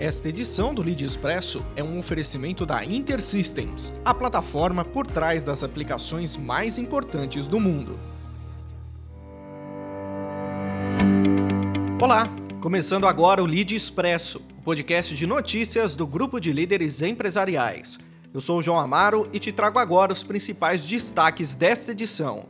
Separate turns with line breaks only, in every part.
Esta edição do Lead Expresso é um oferecimento da InterSystems, a plataforma por trás das aplicações mais importantes do mundo. Olá, começando agora o Lead Expresso, o podcast de notícias do grupo de líderes empresariais. Eu sou o João Amaro e te trago agora os principais destaques desta edição.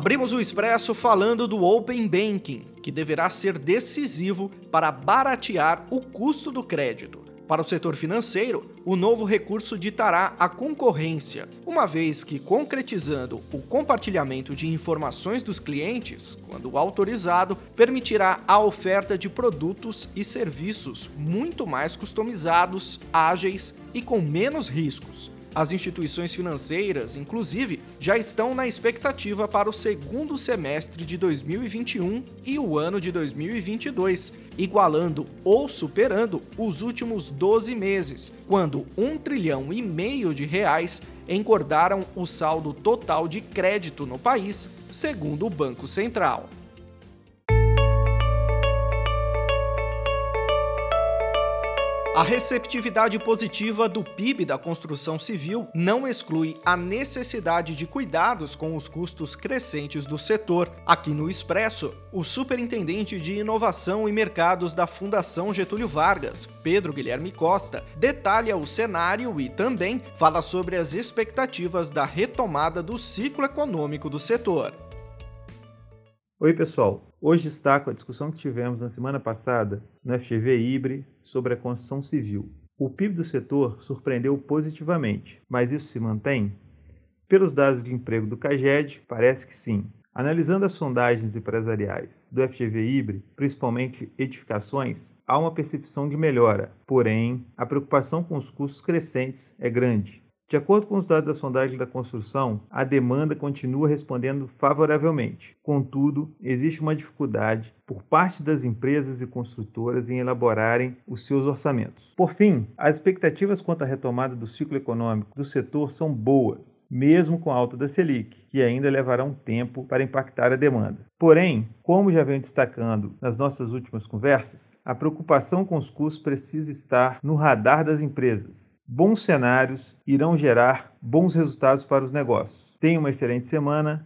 Abrimos o Expresso falando do Open Banking, que deverá ser decisivo para baratear o custo do crédito. Para o setor financeiro, o novo recurso ditará a concorrência, uma vez que, concretizando o compartilhamento de informações dos clientes, quando autorizado, permitirá a oferta de produtos e serviços muito mais customizados, ágeis e com menos riscos as instituições financeiras, inclusive, já estão na expectativa para o segundo semestre de 2021 e o ano de 2022, igualando ou superando os últimos 12 meses, quando um trilhão e meio de reais engordaram o saldo total de crédito no país, segundo o Banco Central. A receptividade positiva do PIB da construção civil não exclui a necessidade de cuidados com os custos crescentes do setor. Aqui no Expresso, o superintendente de inovação e mercados da Fundação Getúlio Vargas, Pedro Guilherme Costa, detalha o cenário e também fala sobre as expectativas da retomada do ciclo econômico do setor.
Oi, pessoal. Hoje destaco a discussão que tivemos na semana passada no FGV Ibre sobre a construção civil. O PIB do setor surpreendeu positivamente, mas isso se mantém? Pelos dados de emprego do CAGED, parece que sim. Analisando as sondagens empresariais do FGV Ibre, principalmente edificações, há uma percepção de melhora, porém, a preocupação com os custos crescentes é grande. De acordo com os dados da sondagem da construção, a demanda continua respondendo favoravelmente. Contudo, existe uma dificuldade por parte das empresas e construtoras em elaborarem os seus orçamentos. Por fim, as expectativas quanto à retomada do ciclo econômico do setor são boas, mesmo com a alta da Selic, que ainda levará um tempo para impactar a demanda. Porém, como já venho destacando nas nossas últimas conversas, a preocupação com os custos precisa estar no radar das empresas bons cenários irão gerar bons resultados para os negócios. Tenha uma excelente semana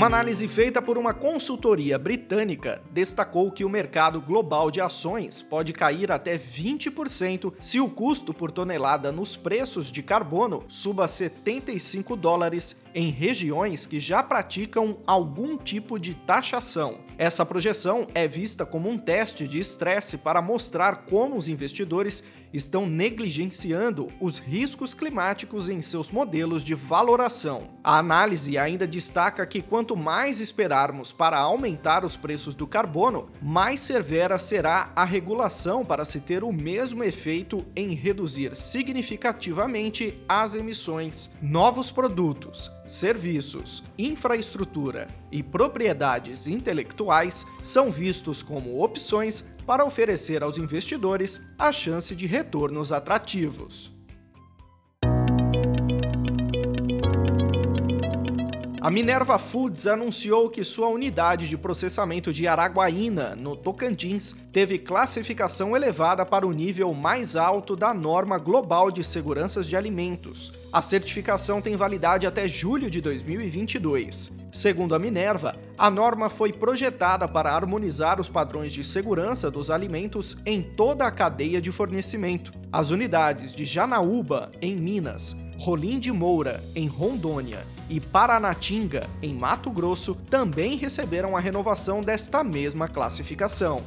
Uma análise feita por uma consultoria britânica destacou que o mercado global de ações pode cair até 20% se o custo por tonelada nos preços de carbono suba a 75 dólares em regiões que já praticam algum tipo de taxação. Essa projeção é vista como um teste de estresse para mostrar como os investidores estão negligenciando os riscos climáticos em seus modelos de valoração. A análise ainda destaca que quanto mais esperarmos para aumentar os preços do carbono, mais severa será a regulação para se ter o mesmo efeito em reduzir significativamente as emissões. Novos produtos, serviços, infraestrutura e propriedades intelectuais são vistos como opções para oferecer aos investidores a chance de retornos atrativos. A Minerva Foods anunciou que sua unidade de processamento de Araguaína, no Tocantins, teve classificação elevada para o nível mais alto da norma global de segurança de alimentos. A certificação tem validade até julho de 2022. Segundo a Minerva, a norma foi projetada para harmonizar os padrões de segurança dos alimentos em toda a cadeia de fornecimento. As unidades de Janaúba, em Minas, Rolim de Moura, em Rondônia, e Paranatinga, em Mato Grosso, também receberam a renovação desta mesma classificação.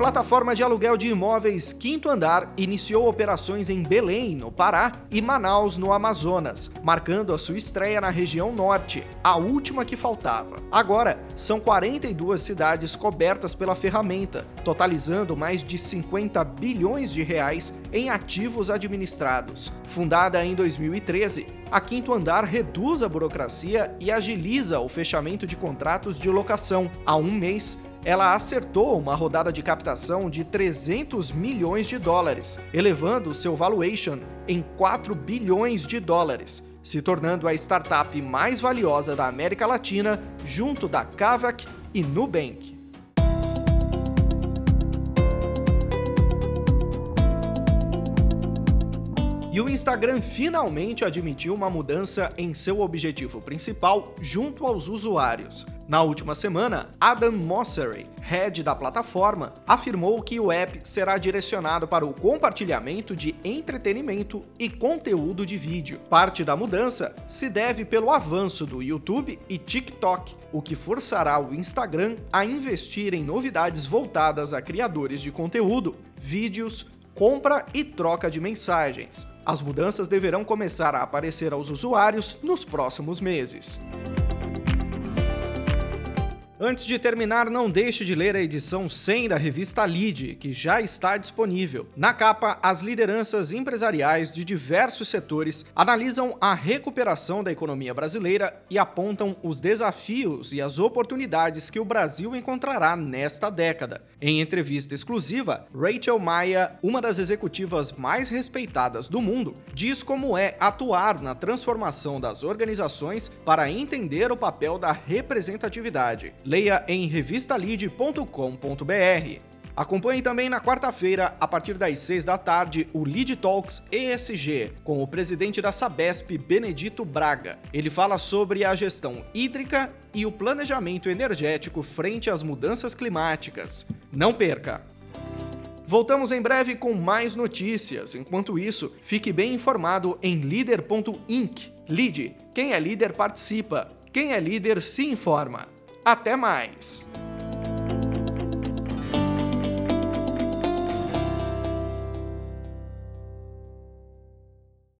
Plataforma de aluguel de imóveis Quinto Andar iniciou operações em Belém, no Pará, e Manaus, no Amazonas, marcando a sua estreia na região norte, a última que faltava. Agora, são 42 cidades cobertas pela ferramenta, totalizando mais de 50 bilhões de reais em ativos administrados. Fundada em 2013, a Quinto Andar reduz a burocracia e agiliza o fechamento de contratos de locação. Há um mês, ela acertou uma rodada de captação de 300 milhões de dólares, elevando seu valuation em 4 bilhões de dólares, se tornando a startup mais valiosa da América Latina, junto da Kavak e Nubank. E o Instagram finalmente admitiu uma mudança em seu objetivo principal junto aos usuários. Na última semana, Adam Mosseri, head da plataforma, afirmou que o app será direcionado para o compartilhamento de entretenimento e conteúdo de vídeo. Parte da mudança se deve pelo avanço do YouTube e TikTok, o que forçará o Instagram a investir em novidades voltadas a criadores de conteúdo, vídeos, compra e troca de mensagens. As mudanças deverão começar a aparecer aos usuários nos próximos meses. Antes de terminar, não deixe de ler a edição 100 da revista Lead, que já está disponível. Na capa, as lideranças empresariais de diversos setores analisam a recuperação da economia brasileira e apontam os desafios e as oportunidades que o Brasil encontrará nesta década. Em entrevista exclusiva, Rachel Maia, uma das executivas mais respeitadas do mundo, diz como é atuar na transformação das organizações para entender o papel da representatividade. Leia em revistalid.com.br. Acompanhe também na quarta-feira, a partir das 6 da tarde, o Lead Talks ESG, com o presidente da Sabesp, Benedito Braga. Ele fala sobre a gestão hídrica e o planejamento energético frente às mudanças climáticas. Não perca! Voltamos em breve com mais notícias. Enquanto isso, fique bem informado em leader.inc. Lead, quem é líder participa, quem é líder se informa. Até mais!